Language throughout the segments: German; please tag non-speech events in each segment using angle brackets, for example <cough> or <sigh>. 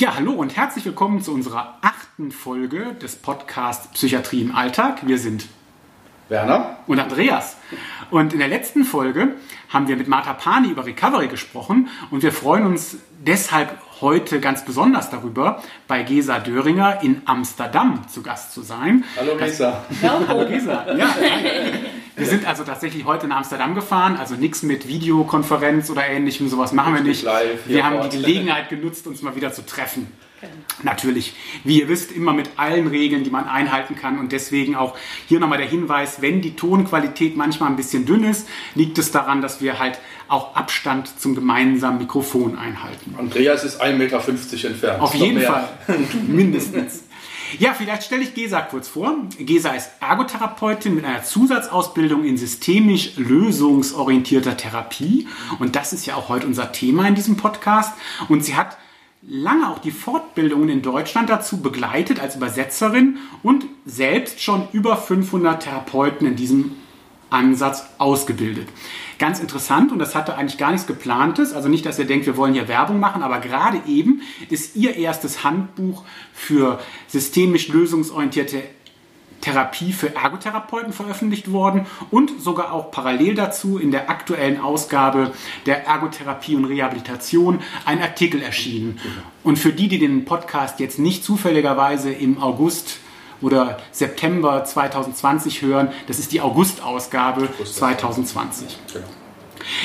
Ja, hallo und herzlich willkommen zu unserer achten Folge des Podcasts Psychiatrie im Alltag. Wir sind Werner und Andreas. Und in der letzten Folge haben wir mit Martha Pani über Recovery gesprochen und wir freuen uns deshalb heute ganz besonders darüber, bei Gesa Döringer in Amsterdam zu Gast zu sein. Hallo Gesa. Hallo Gesa. Ja, wir sind also tatsächlich heute in Amsterdam gefahren, also nichts mit Videokonferenz oder ähnlichem, sowas machen wir nicht. Live, wir haben die Gelegenheit genutzt, uns mal wieder zu treffen. Natürlich, wie ihr wisst, immer mit allen Regeln, die man einhalten kann. Und deswegen auch hier nochmal der Hinweis, wenn die Tonqualität manchmal ein bisschen dünn ist, liegt es daran, dass wir halt auch Abstand zum gemeinsamen Mikrofon einhalten. Andreas ist 1,50 Meter entfernt. Auf jeden Fall, <laughs> mindestens. Ja, vielleicht stelle ich Gesa kurz vor. Gesa ist Ergotherapeutin mit einer Zusatzausbildung in systemisch lösungsorientierter Therapie. Und das ist ja auch heute unser Thema in diesem Podcast. Und sie hat lange auch die Fortbildungen in Deutschland dazu begleitet als Übersetzerin und selbst schon über 500 Therapeuten in diesem Ansatz ausgebildet. Ganz interessant und das hatte eigentlich gar nichts geplantes, also nicht, dass ihr denkt, wir wollen hier Werbung machen, aber gerade eben ist ihr erstes Handbuch für systemisch lösungsorientierte Therapie für Ergotherapeuten veröffentlicht worden und sogar auch parallel dazu in der aktuellen Ausgabe der Ergotherapie und Rehabilitation ein Artikel erschienen. Und für die, die den Podcast jetzt nicht zufälligerweise im August oder September 2020 hören, das ist die August-Ausgabe 2020. Genau.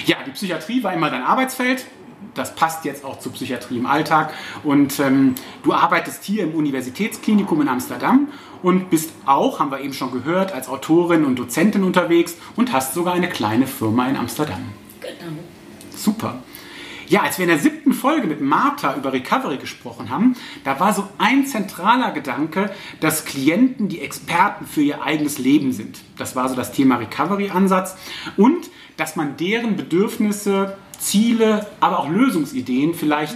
Ja, die Psychiatrie war immer dein Arbeitsfeld das passt jetzt auch zur Psychiatrie im Alltag. Und ähm, du arbeitest hier im Universitätsklinikum in Amsterdam und bist auch, haben wir eben schon gehört, als Autorin und Dozentin unterwegs und hast sogar eine kleine Firma in Amsterdam. Genau. Super. Ja, als wir in der siebten Folge mit Martha über Recovery gesprochen haben, da war so ein zentraler Gedanke, dass Klienten die Experten für ihr eigenes Leben sind. Das war so das Thema Recovery-Ansatz und dass man deren Bedürfnisse Ziele, aber auch Lösungsideen vielleicht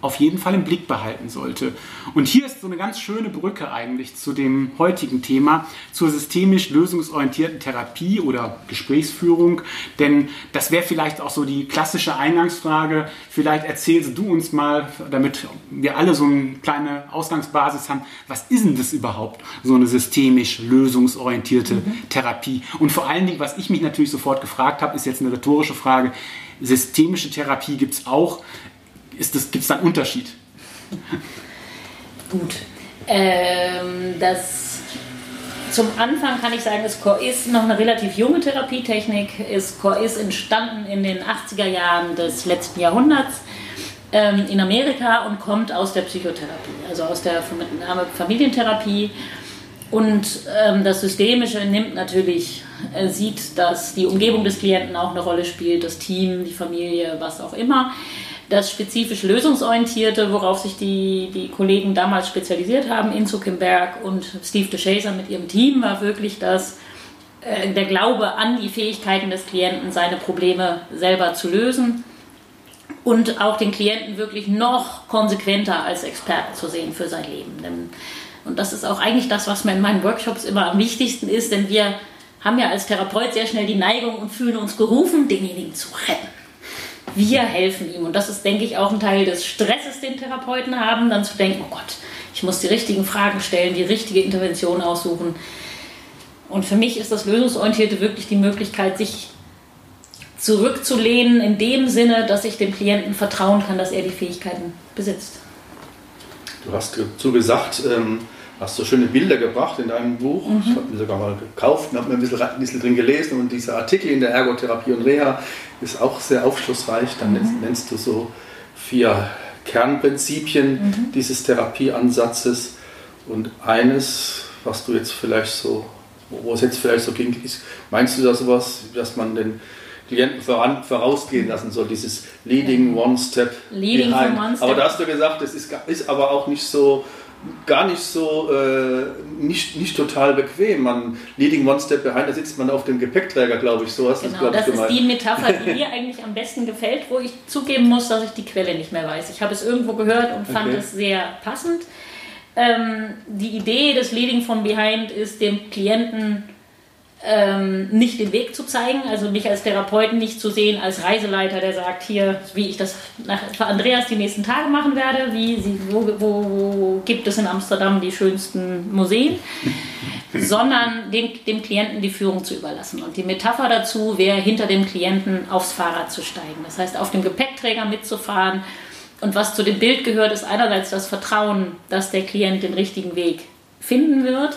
auf jeden Fall im Blick behalten sollte. Und hier ist so eine ganz schöne Brücke eigentlich zu dem heutigen Thema, zur systemisch lösungsorientierten Therapie oder Gesprächsführung. Denn das wäre vielleicht auch so die klassische Eingangsfrage. Vielleicht erzählst du uns mal, damit wir alle so eine kleine Ausgangsbasis haben, was ist denn das überhaupt, so eine systemisch lösungsorientierte mhm. Therapie? Und vor allen Dingen, was ich mich natürlich sofort gefragt habe, ist jetzt eine rhetorische Frage. Systemische Therapie gibt es auch gibt es da einen Unterschied? Gut. Ähm, das, zum Anfang kann ich sagen, ist noch eine relativ junge Therapietechnik. Ist Core ist entstanden in den 80er Jahren des letzten Jahrhunderts ähm, in Amerika und kommt aus der Psychotherapie, also aus der Familientherapie. Und ähm, das Systemische nimmt natürlich, äh, sieht, dass die Umgebung des Klienten auch eine Rolle spielt, das Team, die Familie, was auch immer. Das spezifisch lösungsorientierte, worauf sich die, die Kollegen damals spezialisiert haben, Inzo Kimberg und Steve DeShazer mit ihrem Team, war wirklich das, äh, der Glaube an die Fähigkeiten des Klienten, seine Probleme selber zu lösen und auch den Klienten wirklich noch konsequenter als Experten zu sehen für sein Leben. Denn, und das ist auch eigentlich das, was mir in meinen Workshops immer am wichtigsten ist, denn wir haben ja als Therapeut sehr schnell die Neigung und fühlen uns gerufen, denjenigen zu retten wir helfen ihm. Und das ist, denke ich, auch ein Teil des Stresses, den Therapeuten haben, dann zu denken, oh Gott, ich muss die richtigen Fragen stellen, die richtige Intervention aussuchen. Und für mich ist das Lösungsorientierte wirklich die Möglichkeit, sich zurückzulehnen, in dem Sinne, dass ich dem Klienten vertrauen kann, dass er die Fähigkeiten besitzt. Du hast dazu gesagt, ähm, hast so schöne Bilder gebracht in deinem Buch. Mhm. Ich habe mir sogar mal gekauft und habe mir ein bisschen, ein bisschen, drin gelesen. Und dieser Artikel in der Ergotherapie und Reha ist auch sehr aufschlussreich. Dann mhm. nennst du so vier Kernprinzipien mhm. dieses Therapieansatzes. Und eines, was du jetzt vielleicht so, wo es jetzt vielleicht so ging, ist, meinst du da sowas, dass man den Klienten voran, vorausgehen lassen soll, dieses Leading One Step Leading behind. One Step. Aber da hast du gesagt, das ist, ist aber auch nicht so gar nicht so, äh, nicht, nicht total bequem. Man, leading one step behind, da sitzt man auf dem Gepäckträger, glaube ich. So hast genau, das, das ist die Metapher, die mir eigentlich am besten gefällt, wo ich zugeben muss, dass ich die Quelle nicht mehr weiß. Ich habe es irgendwo gehört und fand okay. es sehr passend. Ähm, die Idee des Leading from Behind ist, dem Klienten ähm, nicht den Weg zu zeigen, also mich als Therapeuten nicht zu sehen als Reiseleiter, der sagt, hier, wie ich das nach, für Andreas die nächsten Tage machen werde, wie sie, wo, wo, wo gibt es in Amsterdam die schönsten Museen, <laughs> sondern dem, dem Klienten die Führung zu überlassen. Und die Metapher dazu wäre, hinter dem Klienten aufs Fahrrad zu steigen. Das heißt, auf dem Gepäckträger mitzufahren. Und was zu dem Bild gehört, ist einerseits das Vertrauen, dass der Klient den richtigen Weg finden wird,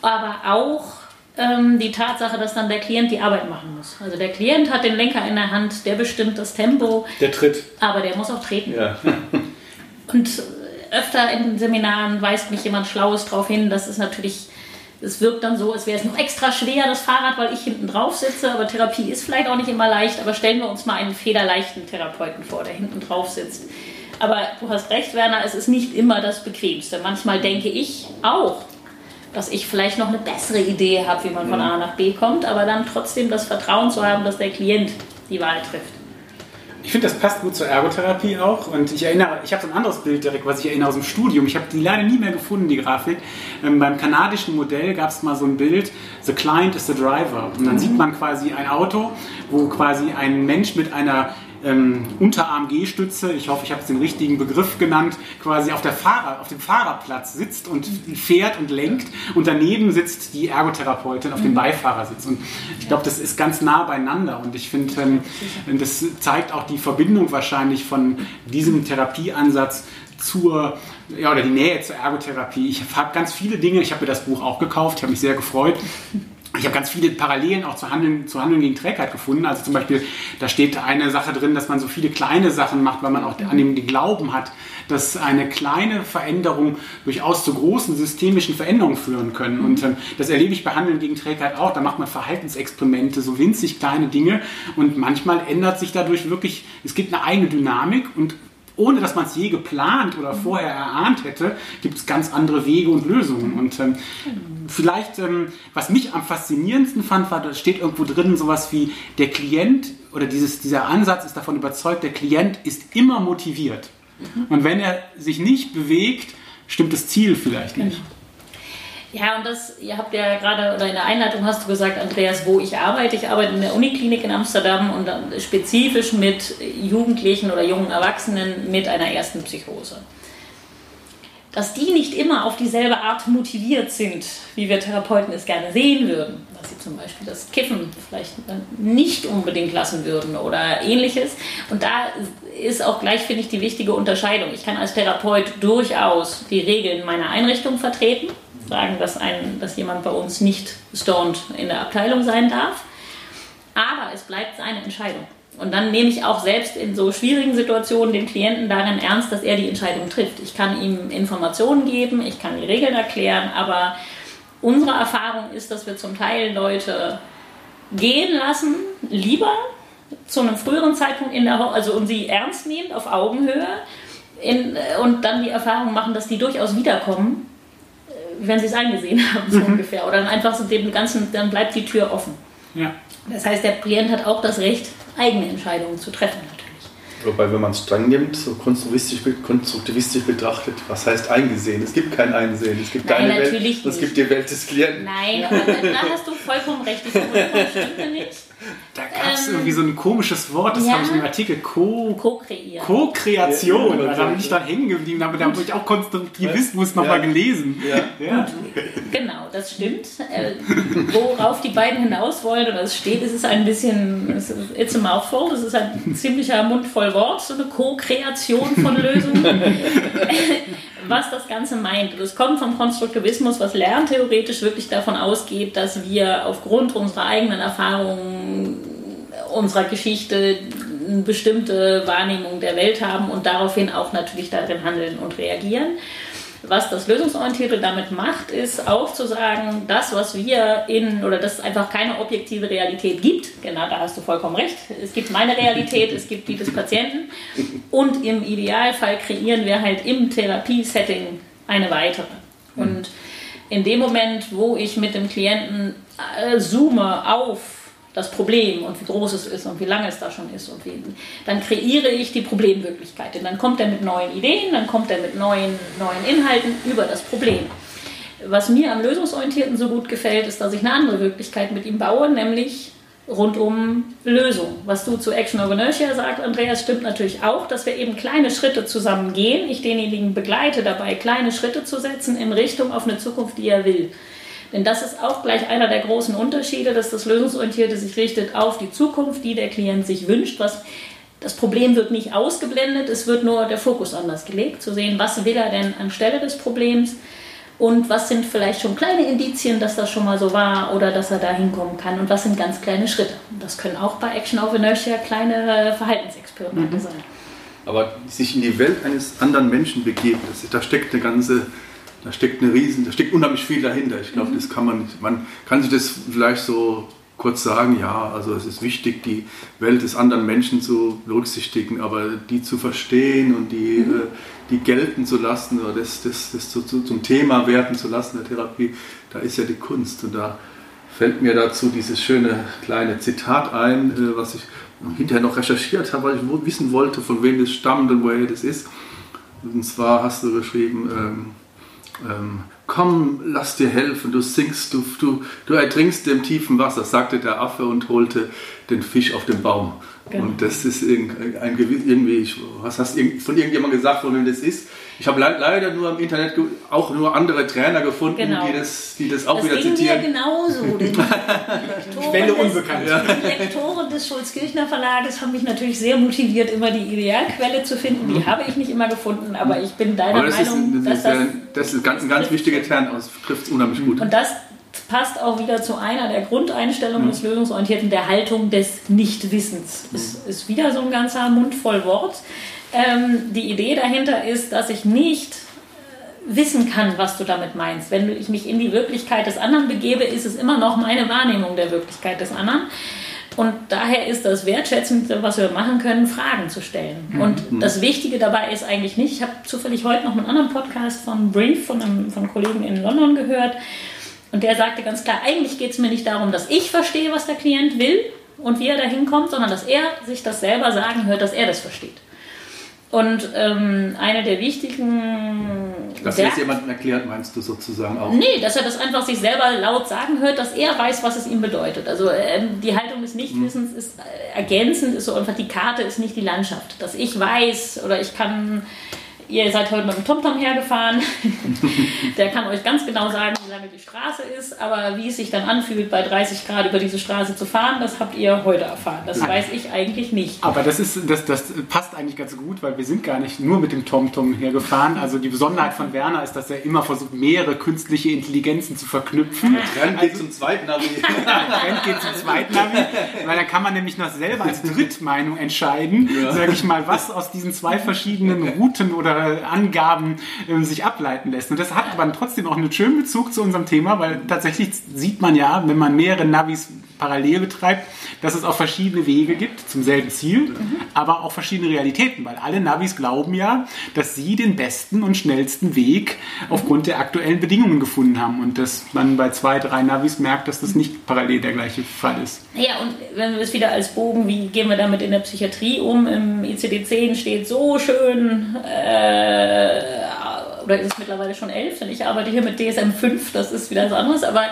aber auch ähm, die Tatsache, dass dann der Klient die Arbeit machen muss. Also der Klient hat den Lenker in der Hand, der bestimmt das Tempo. Der tritt. Aber der muss auch treten. Ja. <laughs> Und öfter in den Seminaren weist mich jemand Schlaues darauf hin, dass es natürlich, es wirkt dann so, als wäre es noch extra schwer, das Fahrrad, weil ich hinten drauf sitze. Aber Therapie ist vielleicht auch nicht immer leicht. Aber stellen wir uns mal einen federleichten Therapeuten vor, der hinten drauf sitzt. Aber du hast recht, Werner, es ist nicht immer das Bequemste. Manchmal denke ich auch, dass ich vielleicht noch eine bessere Idee habe, wie man von A nach B kommt, aber dann trotzdem das Vertrauen zu haben, dass der Klient die Wahl trifft. Ich finde, das passt gut zur Ergotherapie auch. Und ich erinnere, ich habe so ein anderes Bild direkt, was ich erinnere aus dem Studium. Ich habe die leider nie mehr gefunden, die Grafik. Ähm, beim kanadischen Modell gab es mal so ein Bild, The Client is the Driver. Und dann sieht man quasi ein Auto, wo quasi ein Mensch mit einer ähm, Unterarm-G-Stütze, ich hoffe, ich habe es den richtigen Begriff genannt, quasi auf, der Fahrer, auf dem Fahrerplatz sitzt und fährt und lenkt und daneben sitzt die Ergotherapeutin auf dem Beifahrersitz. Und ich glaube, das ist ganz nah beieinander und ich finde, ähm, das zeigt auch die Verbindung wahrscheinlich von diesem Therapieansatz zur, ja, oder die Nähe zur Ergotherapie. Ich habe ganz viele Dinge, ich habe mir das Buch auch gekauft, ich habe mich sehr gefreut ich habe ganz viele Parallelen auch zu Handeln, zu Handeln gegen Trägheit gefunden. Also zum Beispiel, da steht eine Sache drin, dass man so viele kleine Sachen macht, weil man auch an dem Glauben hat, dass eine kleine Veränderung durchaus zu großen systemischen Veränderungen führen können. Und ähm, das erlebe ich bei Handeln gegen Trägheit auch. Da macht man Verhaltensexperimente, so winzig kleine Dinge. Und manchmal ändert sich dadurch wirklich, es gibt eine eigene Dynamik und ohne dass man es je geplant oder vorher erahnt hätte, gibt es ganz andere Wege und Lösungen. Und ähm, vielleicht, ähm, was mich am faszinierendsten fand, war, da steht irgendwo drin sowas wie, der Klient oder dieses, dieser Ansatz ist davon überzeugt, der Klient ist immer motiviert. Mhm. Und wenn er sich nicht bewegt, stimmt das Ziel vielleicht nicht. Genau. Ja, und das, ihr habt ja gerade, oder in der Einleitung hast du gesagt, Andreas, wo ich arbeite. Ich arbeite in der Uniklinik in Amsterdam und spezifisch mit Jugendlichen oder jungen Erwachsenen mit einer ersten Psychose. Dass die nicht immer auf dieselbe Art motiviert sind, wie wir Therapeuten es gerne sehen würden. Dass sie zum Beispiel das Kiffen vielleicht nicht unbedingt lassen würden oder ähnliches. Und da ist auch gleich, finde ich, die wichtige Unterscheidung. Ich kann als Therapeut durchaus die Regeln meiner Einrichtung vertreten sagen, dass, ein, dass jemand bei uns nicht stoned in der Abteilung sein darf. Aber es bleibt seine Entscheidung. Und dann nehme ich auch selbst in so schwierigen Situationen den Klienten darin ernst, dass er die Entscheidung trifft. Ich kann ihm Informationen geben, ich kann die Regeln erklären, aber unsere Erfahrung ist, dass wir zum Teil Leute gehen lassen, lieber zu einem früheren Zeitpunkt in der, also und sie ernst nehmen auf Augenhöhe in, und dann die Erfahrung machen, dass die durchaus wiederkommen wenn sie es eingesehen haben, so mhm. ungefähr. Oder dann einfach so dem Ganzen, dann bleibt die Tür offen. Ja. Das heißt, der Klient hat auch das Recht, eigene Entscheidungen zu treffen. Wobei, wenn man es streng nimmt, so konstruktivistisch, konstruktivistisch betrachtet, was heißt eingesehen? Es gibt kein Einsehen. Es gibt Nein, deine Welt, es gibt die Welt des Klienten. Nein, aber da hast du vollkommen recht. Die Formulierung stimmte nicht. Da gab es ähm, irgendwie so ein komisches Wort, das ja. habe ich im Artikel Co Co-Kreieren. Co-Kreation. Ja, da bin ich dann hängen geblieben, aber da habe ich auch Konstruktivismus ja. nochmal gelesen. Ja. ja. Genau, das stimmt. Äh, worauf die beiden hinaus wollen oder es steht, ist es ein bisschen, it's a mouthful, es ist ein ziemlicher Mund voll Wort, so eine Co-Kreation von Lösungen. <laughs> <laughs> was das Ganze meint. Es kommt vom Konstruktivismus, was lerntheoretisch wirklich davon ausgeht, dass wir aufgrund unserer eigenen Erfahrungen, unserer Geschichte eine bestimmte Wahrnehmung der Welt haben und daraufhin auch natürlich darin handeln und reagieren. Was das Lösungsorientierte damit macht, ist auch zu sagen, das, was wir in, oder dass es einfach keine objektive Realität gibt, genau da hast du vollkommen recht, es gibt meine Realität, es gibt die des Patienten. Und im Idealfall kreieren wir halt im Therapiesetting eine weitere. Und in dem Moment, wo ich mit dem Klienten äh, zoome auf das Problem und wie groß es ist und wie lange es da schon ist und wie, dann kreiere ich die Problemwirklichkeit. Und dann kommt er mit neuen Ideen, dann kommt er mit neuen, neuen Inhalten über das Problem. Was mir am Lösungsorientierten so gut gefällt, ist, dass ich eine andere Wirklichkeit mit ihm baue, nämlich rund um Lösung. Was du zu Action Inertia sagst, Andreas, stimmt natürlich auch, dass wir eben kleine Schritte zusammen gehen. Ich denjenigen begleite dabei, kleine Schritte zu setzen in Richtung auf eine Zukunft, die er will. Denn das ist auch gleich einer der großen Unterschiede, dass das Lösungsorientierte sich richtet auf die Zukunft, die der Klient sich wünscht. Was, das Problem wird nicht ausgeblendet, es wird nur der Fokus anders gelegt, zu sehen, was will er denn anstelle des Problems und was sind vielleicht schon kleine Indizien, dass das schon mal so war oder dass er da hinkommen kann und was sind ganz kleine Schritte. Das können auch bei Action of Inertia kleine Verhaltensexperimente mhm. sein. Aber sich in die Welt eines anderen Menschen begeben, das, da steckt eine ganze, da steckt eine Riesen, da steckt unheimlich viel dahinter. Ich glaube, mhm. das kann man nicht, man kann sich das vielleicht so kurz sagen, ja, also es ist wichtig, die Welt des anderen Menschen zu berücksichtigen, aber die zu verstehen und die, mhm. äh, die gelten zu lassen oder das, das, das zu, zu, zum Thema werden zu lassen der Therapie, da ist ja die Kunst. Und da fällt mir dazu dieses schöne kleine Zitat ein, äh, was ich hinterher noch recherchiert habe, weil ich wissen wollte, von wem das stammt und woher das ist. Und zwar hast du geschrieben, ähm, ähm, komm, lass dir helfen, du sinkst, du, du, du ertrinkst im tiefen Wasser, sagte der Affe und holte den Fisch auf den Baum. Genau. Und das ist ein, ein, irgendwie, was hast du von irgendjemandem gesagt, von wem das ist? Ich habe le leider nur im Internet auch nur andere Trainer gefunden, genau. die, das, die das auch das wieder zitieren. Das genauso. <laughs> Die Quelle unbekannt. Die Lektoren des Schulz-Kirchner Verlages haben mich natürlich sehr motiviert, immer die Idealquelle zu finden. Die mhm. habe ich nicht immer gefunden, aber ich bin deiner das Meinung, ist, das dass ist, das... Das ist ganz, ein ganz wichtiger Kern, das trifft es unheimlich gut. Und das passt auch wieder zu einer der Grundeinstellungen mhm. des Lösungsorientierten, der Haltung des Nichtwissens. Es mhm. ist wieder so ein ganzer Mund voll Wort. Ähm, die Idee dahinter ist, dass ich nicht äh, wissen kann, was du damit meinst. Wenn ich mich in die Wirklichkeit des anderen begebe, ist es immer noch meine Wahrnehmung der Wirklichkeit des anderen. Und daher ist das Wertschätzendste, was wir machen können, Fragen zu stellen. Mhm. Und mhm. das Wichtige dabei ist eigentlich nicht, ich habe zufällig heute noch einen anderen Podcast von Brief, von einem, von einem Kollegen in London gehört. Und der sagte ganz klar, eigentlich geht es mir nicht darum, dass ich verstehe, was der Klient will und wie er da hinkommt, sondern dass er sich das selber sagen hört, dass er das versteht. Und ähm, eine der wichtigen. Dass er es jemandem erklärt, meinst du sozusagen auch? Nee, dass er das einfach sich selber laut sagen hört, dass er weiß, was es ihm bedeutet. Also ähm, die Haltung des Nichtwissens mhm. ist äh, ergänzend, ist so einfach die Karte ist nicht die Landschaft. Dass ich weiß oder ich kann ihr seid heute mit dem TomTom hergefahren. <laughs> der kann euch ganz genau sagen, wie lange die Straße ist, aber wie es sich dann anfühlt, bei 30 Grad über diese Straße zu fahren, das habt ihr heute erfahren. Das Nein. weiß ich eigentlich nicht. Aber das, ist, das, das passt eigentlich ganz gut, weil wir sind gar nicht nur mit dem TomTom hergefahren. Also die Besonderheit von Werner ist, dass er immer versucht, mehrere künstliche Intelligenzen zu verknüpfen. <laughs> Trend geht also, zum zweiten Navi. <laughs> Trend geht zum zweiten Navi, weil da kann man nämlich noch selber als Drittmeinung entscheiden, ja. sage ich mal, was aus diesen zwei verschiedenen Routen oder Angaben äh, sich ableiten lässt. Und das hat aber trotzdem auch einen schönen Bezug zu unserem Thema, weil tatsächlich sieht man ja, wenn man mehrere Navis parallel betreibt, dass es auch verschiedene Wege gibt zum selben Ziel, mhm. aber auch verschiedene Realitäten, weil alle Navis glauben ja, dass sie den besten und schnellsten Weg aufgrund der aktuellen Bedingungen gefunden haben und dass man bei zwei, drei Navis merkt, dass das nicht parallel der gleiche Fall ist. Ja, und wenn wir es wieder als Bogen, wie gehen wir damit in der Psychiatrie um? Im ICD-10 steht so schön, äh, oder ist es mittlerweile schon 11, denn ich arbeite hier mit DSM 5, das ist wieder was anderes, aber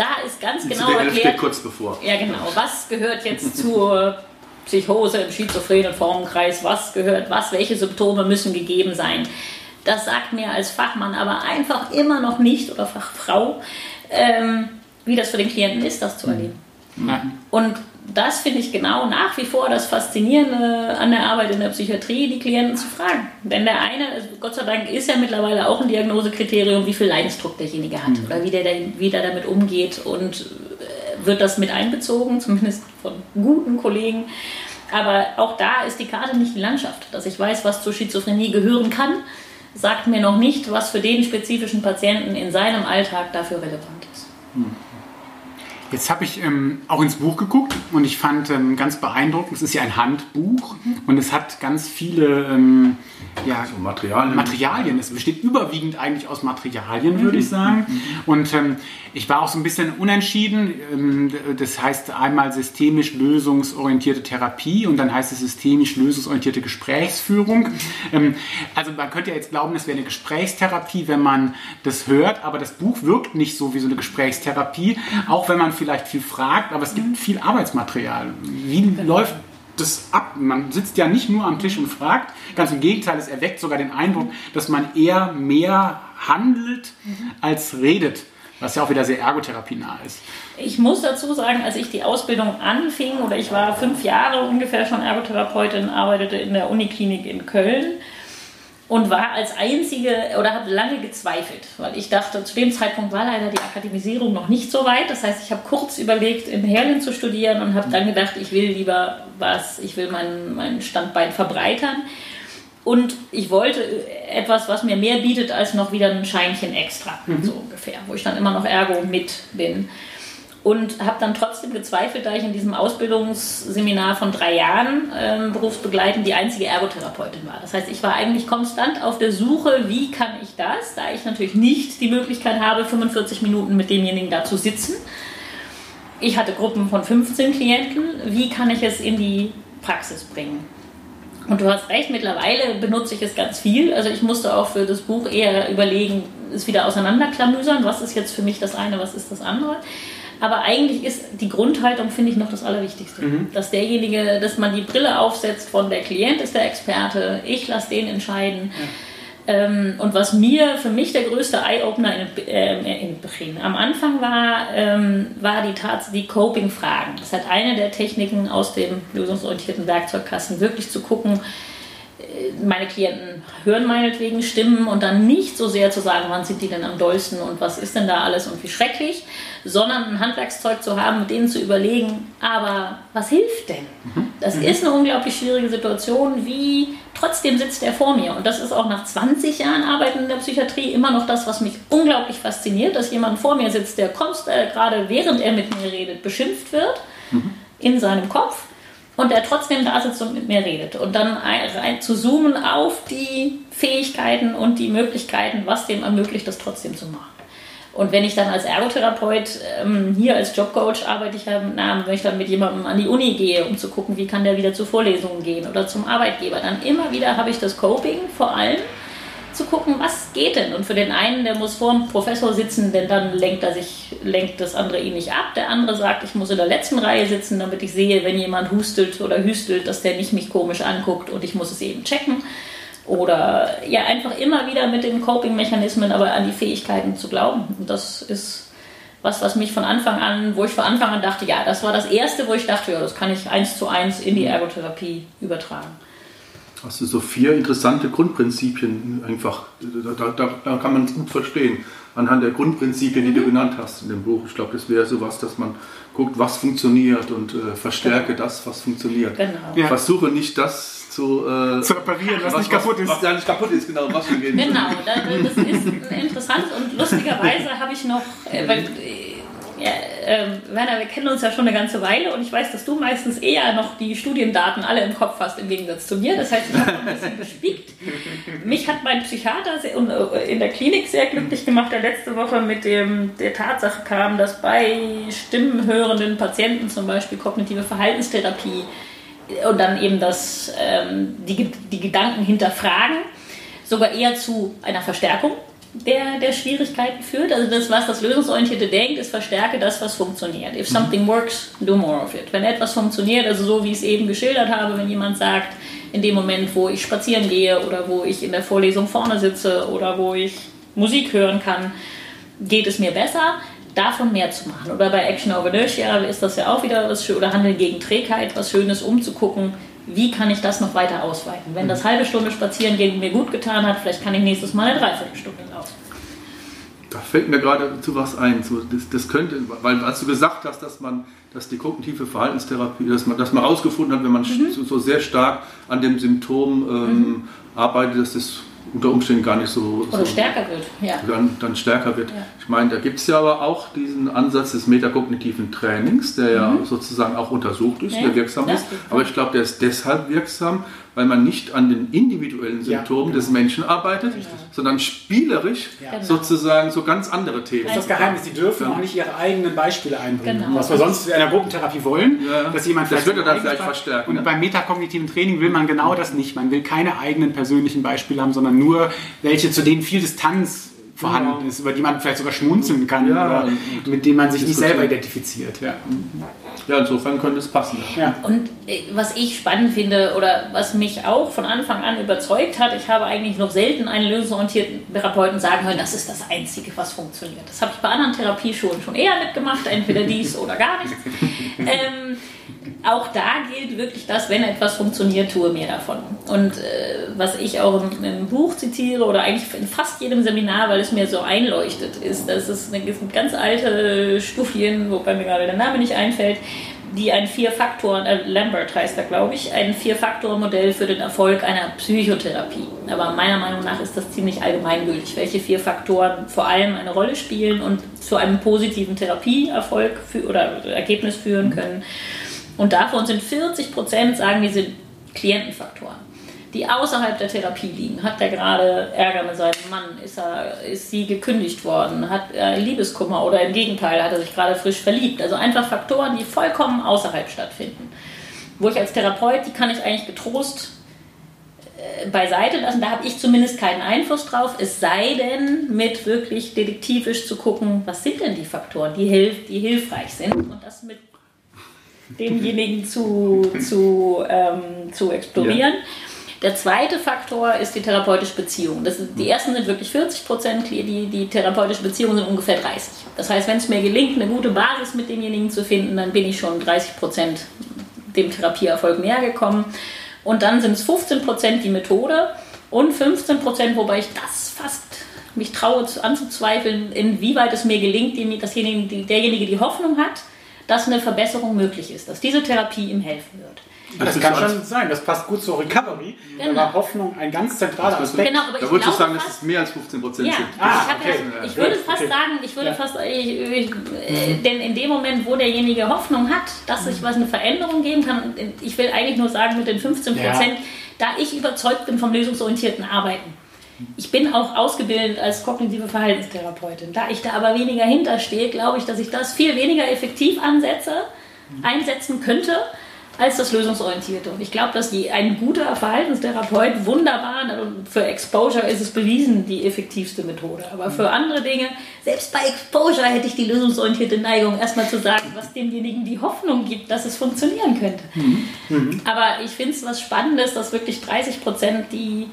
da ist ganz genau erklärt. Steht kurz bevor. Ja, genau. Was gehört jetzt <laughs> zur Psychose im schizophrenen Formenkreis? Was gehört was? Welche Symptome müssen gegeben sein? Das sagt mir als Fachmann aber einfach immer noch nicht oder Fachfrau, ähm, wie das für den Klienten ist, das zu erleben. Mhm. Und das finde ich genau nach wie vor das Faszinierende an der Arbeit in der Psychiatrie, die Klienten zu fragen. Denn der eine, also Gott sei Dank, ist ja mittlerweile auch ein Diagnosekriterium, wie viel Leidensdruck derjenige hat mhm. oder wie der, wie der damit umgeht und äh, wird das mit einbezogen, zumindest von guten Kollegen. Aber auch da ist die Karte nicht die Landschaft. Dass ich weiß, was zur Schizophrenie gehören kann, sagt mir noch nicht, was für den spezifischen Patienten in seinem Alltag dafür relevant ist. Mhm. Jetzt habe ich ähm, auch ins Buch geguckt und ich fand ähm, ganz beeindruckend, es ist ja ein Handbuch und es hat ganz viele ähm, ja, so Materialien. Materialien. Es besteht überwiegend eigentlich aus Materialien, mhm. würde ich sagen. Mhm. Und ähm, ich war auch so ein bisschen unentschieden. Ähm, das heißt einmal systemisch lösungsorientierte Therapie und dann heißt es systemisch lösungsorientierte Gesprächsführung. Ähm, also man könnte ja jetzt glauben, das wäre eine Gesprächstherapie, wenn man das hört, aber das Buch wirkt nicht so wie so eine Gesprächstherapie, auch wenn man vielleicht viel fragt, aber es gibt viel Arbeitsmaterial. Wie läuft das ab? Man sitzt ja nicht nur am Tisch und fragt, ganz im Gegenteil, es erweckt sogar den Eindruck, dass man eher mehr handelt als redet was ja auch wieder sehr ergotherapie-nah ist. Ich muss dazu sagen, als ich die Ausbildung anfing, oder ich war fünf Jahre ungefähr schon Ergotherapeutin, arbeitete in der Uniklinik in Köln und war als einzige oder habe lange gezweifelt, weil ich dachte, zu dem Zeitpunkt war leider die Akademisierung noch nicht so weit. Das heißt, ich habe kurz überlegt, in Herlin zu studieren und habe dann gedacht, ich will lieber was, ich will mein, mein Standbein verbreitern. Und ich wollte etwas, was mir mehr bietet als noch wieder ein Scheinchen extra, mhm. so ungefähr, wo ich dann immer noch Ergo mit bin. Und habe dann trotzdem gezweifelt, da ich in diesem Ausbildungsseminar von drei Jahren äh, berufsbegleitend die einzige Ergotherapeutin war. Das heißt, ich war eigentlich konstant auf der Suche, wie kann ich das, da ich natürlich nicht die Möglichkeit habe, 45 Minuten mit demjenigen da zu sitzen. Ich hatte Gruppen von 15 Klienten. Wie kann ich es in die Praxis bringen? Und du hast recht, mittlerweile benutze ich es ganz viel. Also ich musste auch für das Buch eher überlegen, es wieder auseinanderklamüsern, was ist jetzt für mich das eine, was ist das andere. Aber eigentlich ist die Grundhaltung, finde ich, noch das Allerwichtigste. Mhm. Dass derjenige, dass man die Brille aufsetzt von der Klient ist der Experte, ich lasse den entscheiden. Ja ähm, und was mir, für mich der größte Eye-Opener in, äh, in Beginn am Anfang war, ähm, war die Tatsache, die Coping-Fragen. Das hat eine der Techniken aus dem lösungsorientierten Werkzeugkasten, wirklich zu gucken, meine Klienten hören meinetwegen Stimmen und dann nicht so sehr zu sagen, wann sind die denn am dollsten und was ist denn da alles und wie schrecklich, sondern ein Handwerkszeug zu haben, mit denen zu überlegen, aber was hilft denn? Mhm. Das mhm. ist eine unglaublich schwierige Situation, wie trotzdem sitzt er vor mir und das ist auch nach 20 Jahren Arbeiten in der Psychiatrie immer noch das, was mich unglaublich fasziniert, dass jemand vor mir sitzt, der äh, gerade während er mit mir redet, beschimpft wird mhm. in seinem Kopf und der trotzdem da sitzt und mit mir redet. Und dann rein zu zoomen auf die Fähigkeiten und die Möglichkeiten, was dem ermöglicht, das trotzdem zu machen. Und wenn ich dann als Ergotherapeut ähm, hier als Jobcoach arbeite, ich habe, na, wenn ich dann mit jemandem an die Uni gehe, um zu gucken, wie kann der wieder zu Vorlesungen gehen oder zum Arbeitgeber, dann immer wieder habe ich das Coping vor allem zu gucken, was geht denn. Und für den einen, der muss vor dem Professor sitzen, denn dann lenkt er sich, lenkt das andere ihn nicht ab. Der andere sagt, ich muss in der letzten Reihe sitzen, damit ich sehe, wenn jemand hustelt oder hüstelt, dass der nicht mich komisch anguckt und ich muss es eben checken. Oder ja, einfach immer wieder mit den Coping-Mechanismen, aber an die Fähigkeiten zu glauben. Und das ist was, was mich von Anfang an, wo ich von Anfang an dachte, ja, das war das Erste, wo ich dachte, ja, das kann ich eins zu eins in die Ergotherapie übertragen hast du so vier interessante Grundprinzipien einfach, da, da, da kann man es gut verstehen, anhand der Grundprinzipien, die du genannt hast in dem Buch. Ich glaube, das wäre sowas, dass man guckt, was funktioniert und äh, verstärke genau. das, was funktioniert. Genau. Ja. Versuche nicht das zu, äh, zu reparieren, was, was, nicht kaputt ist. Was ja nicht kaputt ist, genau. Was genau, das ist interessant und lustigerweise habe ich noch, äh, weil ja, äh, Werner, wir kennen uns ja schon eine ganze Weile und ich weiß, dass du meistens eher noch die Studiendaten alle im Kopf hast, im Gegensatz zu mir. Das heißt, ich habe ein bisschen gespiekt. Mich hat mein Psychiater äh, in der Klinik sehr glücklich gemacht, der letzte Woche mit dem, der Tatsache kam, dass bei stimmenhörenden Patienten zum Beispiel kognitive Verhaltenstherapie und dann eben das, ähm, die, die Gedanken hinterfragen, sogar eher zu einer Verstärkung der, der Schwierigkeiten führt. Also das, was das Lösungsorientierte denkt, ist verstärke das, was funktioniert. If something works, do more of it. Wenn etwas funktioniert, also so wie ich es eben geschildert habe, wenn jemand sagt, in dem Moment, wo ich spazieren gehe oder wo ich in der Vorlesung vorne sitze oder wo ich Musik hören kann, geht es mir besser, davon mehr zu machen. Oder bei Action over Inertia ist das ja auch wieder was schön, oder Handeln gegen Trägheit, was Schönes umzugucken, wie kann ich das noch weiter ausweiten? Wenn das halbe Stunde spazieren gehen mir gut getan hat, vielleicht kann ich nächstes Mal eine Dreiviertelstunde laufen. Da fällt mir gerade zu was ein. Das, das, könnte, weil als du gesagt hast, dass man, dass die kognitive Verhaltenstherapie, dass man, dass man herausgefunden hat, wenn man mhm. so, so, sehr stark an dem Symptom ähm, mhm. arbeitet, dass das unter Umständen gar nicht so, Oder so stärker wird, ja. dann, dann stärker wird. Ja. Ich meine, da gibt es ja aber auch diesen Ansatz des metakognitiven Trainings, der ja sozusagen auch untersucht ist, Mhm. Ja, der wirksam ist. Aber ich glaube, der ist deshalb wirksam, weil man nicht an den individuellen Ja, Symptomen genau. des Menschen arbeitet, sondern spielerisch Ja. Genau. sozusagen so ganz andere Themen. Das ist das Geheimnis, die dürfen auch nicht ihre eigenen Beispiele einbringen. Genau. Was wir sonst in einer Gruppentherapie wollen, Ja, dass jemand das vielleicht wird er dann vielleicht verstärken, Und ne? beim metakognitiven Training will man genau das nicht. Man will keine eigenen persönlichen Beispiele haben, sondern nur welche, zu denen viel Distanz vorhanden ist, über die man vielleicht sogar schmunzeln kann Ja, oder mit denen man sich nicht selber identifiziert. Ja. Ja, insofern könnte es passen. Ja. Und äh, was ich spannend finde oder was mich auch von Anfang an überzeugt hat, ich habe eigentlich noch selten einen lösungsorientierten Therapeuten sagen hören, das ist das Einzige, was funktioniert. Das habe ich bei anderen Therapieschulen schon eher mitgemacht, entweder dies oder gar nichts. <laughs> Ähm, auch da gilt wirklich das, wenn etwas funktioniert, tue mehr davon. Und äh, was ich auch im, im Buch zitiere oder eigentlich in fast jedem Seminar, weil es mir so einleuchtet, ist, dass es eine, ganz alte Studien, wobei mir gerade der Name nicht einfällt, die ein Vier-Faktoren, äh, Lambert heißt er, glaube ich, ein Vier-Faktoren-Modell für den Erfolg einer Psychotherapie. Aber meiner Meinung nach ist das ziemlich allgemeingültig, welche vier Faktoren vor allem eine Rolle spielen und zu einem positiven Therapieerfolg oder Ergebnis führen können. Und davon sind 40 Prozent, sagen wir, sind Klientenfaktoren, die außerhalb der Therapie liegen. Hat der gerade Ärger mit seinem Mann? Ist, er, ist sie gekündigt worden? Hat er Liebeskummer? Oder im Gegenteil, hat er sich gerade frisch verliebt? Also einfach Faktoren, die vollkommen außerhalb stattfinden. Wo ich als Therapeut, die kann ich eigentlich getrost äh, beiseite lassen. Da habe ich zumindest keinen Einfluss drauf. Es sei denn, mit wirklich detektivisch zu gucken, was sind denn die Faktoren, die, hilf die hilfreich sind. Und das mit demjenigen zu, zu, ähm, zu explorieren. Der zweite Faktor ist die therapeutische Beziehung. Das die ersten sind wirklich 40 Prozent, die, die therapeutische Beziehung sind ungefähr 30. Das heißt, wenn es mir gelingt, eine gute Basis mit demjenigen zu finden, dann bin ich schon 30 Prozent dem Therapieerfolg näher gekommen. Und dann sind es 15 Prozent die Methode und 15 Prozent, wobei ich das fast mich traue zu- anzuzweifeln, inwieweit es mir gelingt, derjenige die Hoffnung hat, dass eine Verbesserung möglich ist, dass diese Therapie ihm helfen wird. Das ist kann schon- sein. Das passt gut zur Recovery. Da Genau. war Hoffnung ein ganz zentraler Aspekt. Genau, aber Da ich würdest du sagen, dass es mehr als 15 Prozent Ja, sind. ich, Ah, hab okay. ja, ich würde fast okay. sagen, ich würde Ja. fast, ich, ich, äh, denn in dem Moment, wo derjenige Hoffnung hat, dass sich was eine Veränderung geben kann, ich will eigentlich nur sagen mit den 15 Prozent, da ich überzeugt bin vom lösungsorientierten Arbeiten. Ich bin auch ausgebildet als kognitive Verhaltenstherapeutin. Da ich da aber weniger hinterstehe, glaube ich, dass ich das viel weniger effektiv ansetze, einsetzen könnte, als das Lösungsorientierte. Und ich glaube, dass die, ein guter Verhaltenstherapeut wunderbar, und für Exposure ist es bewiesen, die effektivste Methode. Aber für andere Dinge, selbst bei Exposure hätte ich die lösungsorientierte Neigung, erstmal zu sagen, was demjenigen die Hoffnung gibt, dass es funktionieren könnte. Aber ich finde es was Spannendes, dass wirklich 30 Prozent die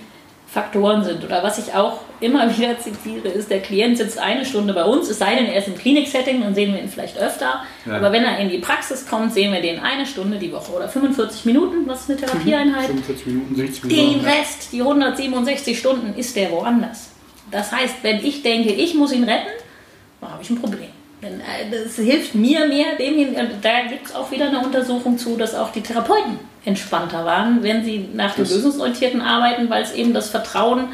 Faktoren sind. Oder was ich auch immer <laughs> wieder zitiere, ist, der Klient sitzt eine Stunde bei uns, es sei denn, er ist im Kliniksetting, dann sehen wir ihn vielleicht öfter. Ja. Aber wenn er in die Praxis kommt, sehen wir den eine Stunde die Woche oder 45 Minuten, was ist eine Therapieeinheit. 45 Minuten, 60 Den Minuten. ja. Rest, die 167 Stunden, ist der woanders. Das heißt, wenn ich denke, ich muss ihn retten, dann habe ich ein Problem. Äh, das hilft mir mehr, dem da gibt es auch wieder eine Untersuchung zu, dass auch die Therapeuten entspannter waren, wenn sie nach dem lösungsorientierten arbeiten, weil es eben das Vertrauen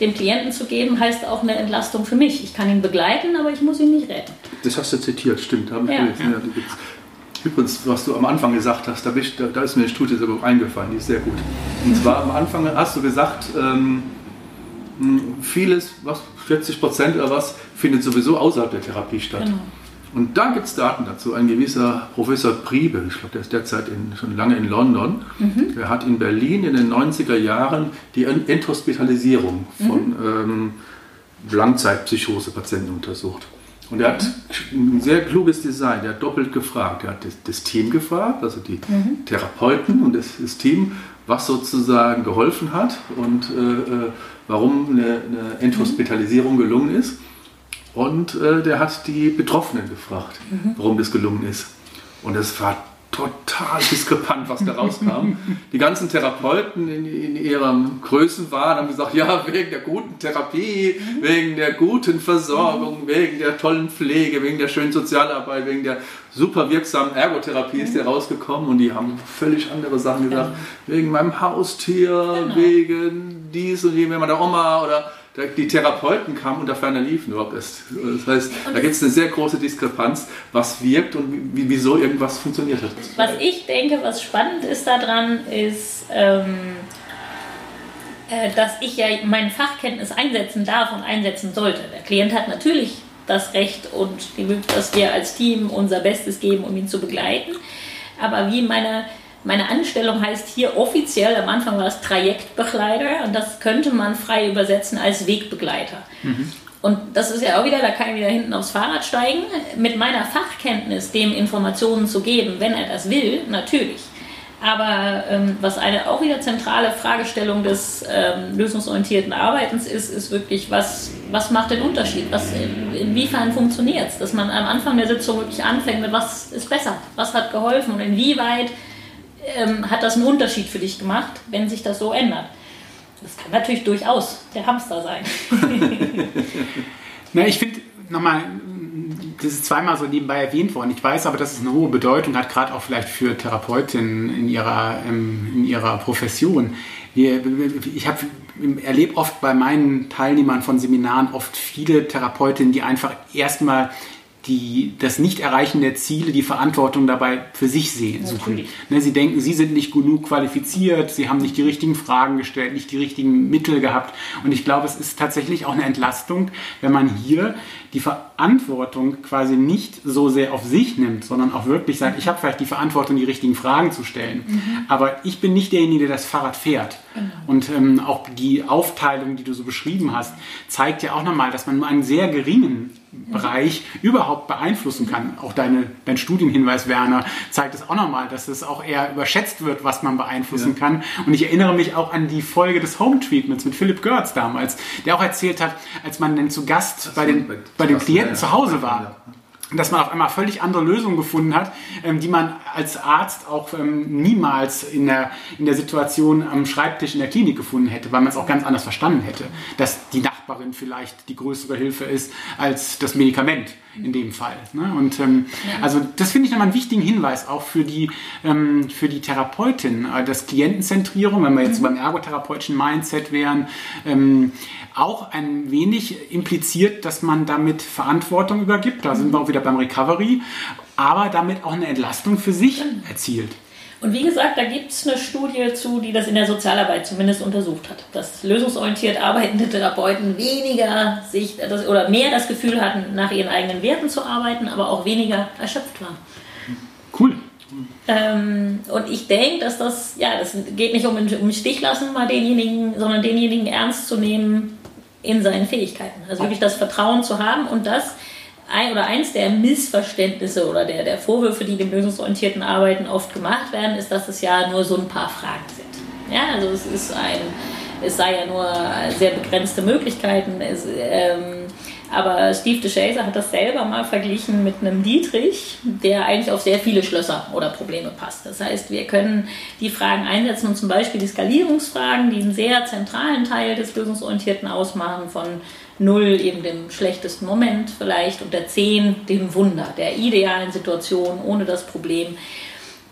dem Klienten zu geben, heißt auch eine Entlastung für mich. Ich kann ihn begleiten, aber ich muss ihn nicht retten. Das hast du zitiert, stimmt. Haben Ja. ja. Ja. Übrigens, was du am Anfang gesagt hast, da, ich, da, da ist mir eine Studie sogar eingefallen, die ist sehr gut. Und zwar am Anfang hast du gesagt, ähm, vieles, was 40 Prozent oder was, findet sowieso außerhalb der Therapie statt. Genau. Und da gibt es Daten dazu. Ein gewisser Professor Priebe, ich glaube, der ist derzeit in, schon lange in London, der hat in Berlin in den 90er Jahren die Ent- Enthospitalisierung von ähm, Langzeitpsychose-Patienten untersucht. Und er hat ein sehr kluges Design, der hat doppelt gefragt. Er hat das, das Team gefragt, also die Therapeuten und das, das Team, was sozusagen geholfen hat und äh, äh, warum eine, eine Enthospitalisierung gelungen ist. Und äh, der hat die Betroffenen gefragt, warum das gelungen ist. Und es war total diskrepant, was da rauskam. <laughs> Die ganzen Therapeuten in, in ihrem Größenwahn haben gesagt, ja, wegen der guten Therapie, wegen der guten Versorgung, wegen der tollen Pflege, wegen der schönen Sozialarbeit, wegen der super wirksamen Ergotherapie ist der rausgekommen und die haben völlig andere Sachen gesagt. Wegen meinem Haustier, genau. wegen dies und jenem, meiner Oma oder die Therapeuten kamen und der ferner lief nur Das heißt, da gibt es eine sehr große Diskrepanz, was wirkt und wieso irgendwas funktioniert hat. Was ich denke, was spannend ist daran, ist, ähm, äh, dass ich ja mein Fachkenntnis einsetzen darf und einsetzen sollte. Der Klient hat natürlich das Recht und die, dass wir als Team unser Bestes geben, um ihn zu begleiten. Aber wie meine meine Anstellung heißt hier offiziell, am Anfang war es Trajektbegleiter und das könnte man frei übersetzen als Wegbegleiter. Mhm. Und das ist ja auch wieder, da kann ich wieder hinten aufs Fahrrad steigen, mit meiner Fachkenntnis dem Informationen zu geben, wenn er das will, natürlich. Aber ähm, was eine auch wieder zentrale Fragestellung des ähm, lösungsorientierten Arbeitens ist, ist wirklich, was, was macht den Unterschied? Was, in, inwiefern funktioniert es? Dass man am Anfang der Sitzung wirklich anfängt mit, was ist besser? Was hat geholfen? Und inwieweit ähm, hat das einen Unterschied für dich gemacht, wenn sich das so ändert. Das kann natürlich durchaus der Hamster sein. <laughs> Na, ich finde, nochmal, das ist zweimal so nebenbei erwähnt worden. Ich weiß aber, dass es eine hohe Bedeutung hat, gerade auch vielleicht für Therapeutinnen in ihrer, ähm, in ihrer Profession. Ich habe erlebe oft bei meinen Teilnehmern von Seminaren oft viele Therapeutinnen, die einfach erstmal die das Nicht-Erreichen der Ziele die Verantwortung dabei für sich sehen. Suchen. Ne, sie denken, sie sind nicht genug qualifiziert, sie haben nicht die richtigen Fragen gestellt, nicht die richtigen Mittel gehabt. Und ich glaube, es ist tatsächlich auch eine Entlastung, wenn man hier die Verantwortung quasi nicht so sehr auf sich nimmt, sondern auch wirklich sagt, ich habe vielleicht die Verantwortung, die richtigen Fragen zu stellen, mhm. aber ich bin nicht derjenige, der das Fahrrad fährt. Mhm. Und ähm, auch die Aufteilung, die du so beschrieben hast, zeigt ja auch nochmal, dass man nur einen sehr geringen Bereich überhaupt beeinflussen kann. Auch deine, dein Studienhinweis, Werner, zeigt es auch nochmal, dass es auch eher überschätzt wird, was man beeinflussen ja. kann. Und ich erinnere mich auch an die Folge des Home Treatments mit Philipp Görz damals, der auch erzählt hat, als man dann zu Gast bei den, bei den Klienten zu Hause war. Dass man auf einmal völlig andere Lösungen gefunden hat, ähm, die man als Arzt auch ähm, niemals in der, in der Situation am Schreibtisch in der Klinik gefunden hätte, weil man es auch ganz anders verstanden hätte, dass die Nachbarin vielleicht die größere Hilfe ist als das Medikament in dem Fall. Ne? Und ähm, also das finde ich nochmal einen wichtigen Hinweis auch für die, ähm, für die Therapeutin, äh, das Klientenzentrierung, wenn wir jetzt mhm. beim ergotherapeutischen Mindset wären, ähm, auch ein wenig impliziert, dass man damit Verantwortung übergibt. Da sind wir auch wieder beim Recovery, aber damit auch eine Entlastung für sich erzielt. Und wie gesagt, da gibt es eine Studie zu, die das in der Sozialarbeit zumindest untersucht hat, dass lösungsorientiert arbeitende Therapeuten weniger sich das, oder mehr das Gefühl hatten, nach ihren eigenen Werten zu arbeiten, aber auch weniger erschöpft waren. Cool. Ähm, und ich denke, dass das, ja, das geht nicht um, um Stich lassen, mal denjenigen, sondern denjenigen ernst zu nehmen, in seinen Fähigkeiten. Also wirklich das Vertrauen zu haben und das ein oder eins der Missverständnisse oder der, der Vorwürfe, die dem lösungsorientierten Arbeiten oft gemacht werden, ist, dass es ja nur so ein paar Fragen sind. Ja, also es ist ein, es sei ja nur sehr begrenzte Möglichkeiten. Es, ähm, aber Steve DeShazer hat das selber mal verglichen mit einem Dietrich, der eigentlich auf sehr viele Schlösser oder Probleme passt. Das heißt, wir können die Fragen einsetzen und zum Beispiel die Skalierungsfragen, die einen sehr zentralen Teil des Lösungsorientierten ausmachen, von 0 eben dem schlechtesten Moment vielleicht und der 10 dem Wunder, der idealen Situation ohne das Problem.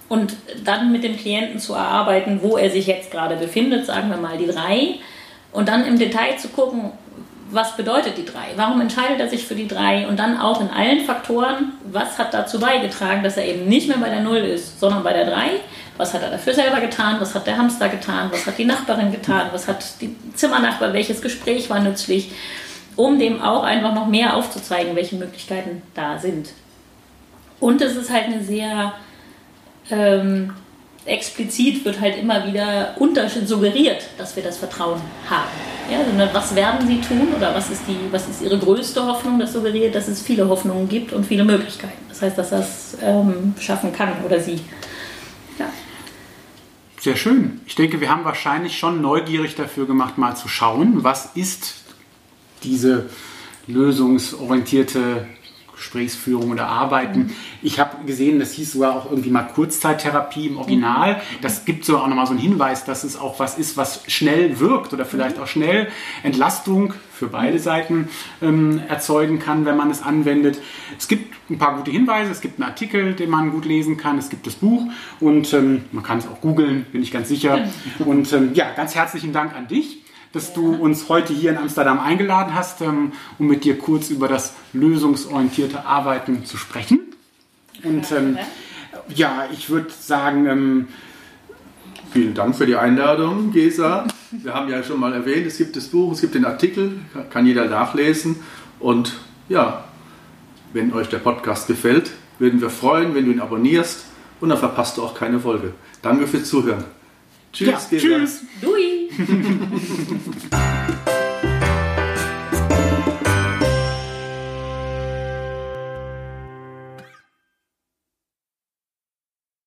Und dann mit dem Klienten zu erarbeiten, wo er sich jetzt gerade befindet, sagen wir mal die 3. Und dann im Detail zu gucken, was bedeutet die drei? Warum entscheidet er sich für die drei? Und dann auch in allen Faktoren, was hat dazu beigetragen, dass er eben nicht mehr bei der Null ist, sondern bei der drei? Was hat er dafür selber getan? Was hat der Hamster getan? Was hat die Nachbarin getan? Was hat die Zimmernachbar? Welches Gespräch war nützlich? Um dem auch einfach noch mehr aufzuzeigen, welche Möglichkeiten da sind. Und es ist halt eine sehr ähm, explizit wird halt immer wieder Unterschied suggeriert, dass wir das Vertrauen haben. Ja, also was werden sie tun oder was ist, die, was ist ihre größte Hoffnung? Das suggeriert, dass es viele Hoffnungen gibt und viele Möglichkeiten. Das heißt, dass das ähm, schaffen kann oder sie. Ja. Sehr schön. Ich denke, wir haben wahrscheinlich schon neugierig dafür gemacht, mal zu schauen, was ist diese lösungsorientierte Gesprächsführung oder Arbeiten. Ich habe gesehen, das hieß sogar auch irgendwie mal Kurzzeittherapie im Original. Das gibt so auch nochmal so einen Hinweis, dass es auch was ist, was schnell wirkt oder vielleicht auch schnell Entlastung für beide Seiten ähm, erzeugen kann, wenn man es anwendet. Es gibt ein paar gute Hinweise, es gibt einen Artikel, den man gut lesen kann, es gibt das Buch. Und ähm, man kann es auch googeln, bin ich ganz sicher. Und ähm, ja, ganz herzlichen Dank an dich dass du uns heute hier in Amsterdam eingeladen hast, ähm, um mit dir kurz über das lösungsorientierte Arbeiten zu sprechen. Und ähm, ja, ich würde sagen, ähm, Vielen Dank für die Einladung, Gesa. Wir haben ja schon mal erwähnt, es gibt das Buch, es gibt den Artikel, kann jeder nachlesen. Und ja, wenn euch der Podcast gefällt, würden wir freuen, wenn du ihn abonnierst und dann verpasst du auch keine Folge. Danke fürs Zuhören. Tschüss, ja, Tschüss. Dui. Ha <laughs>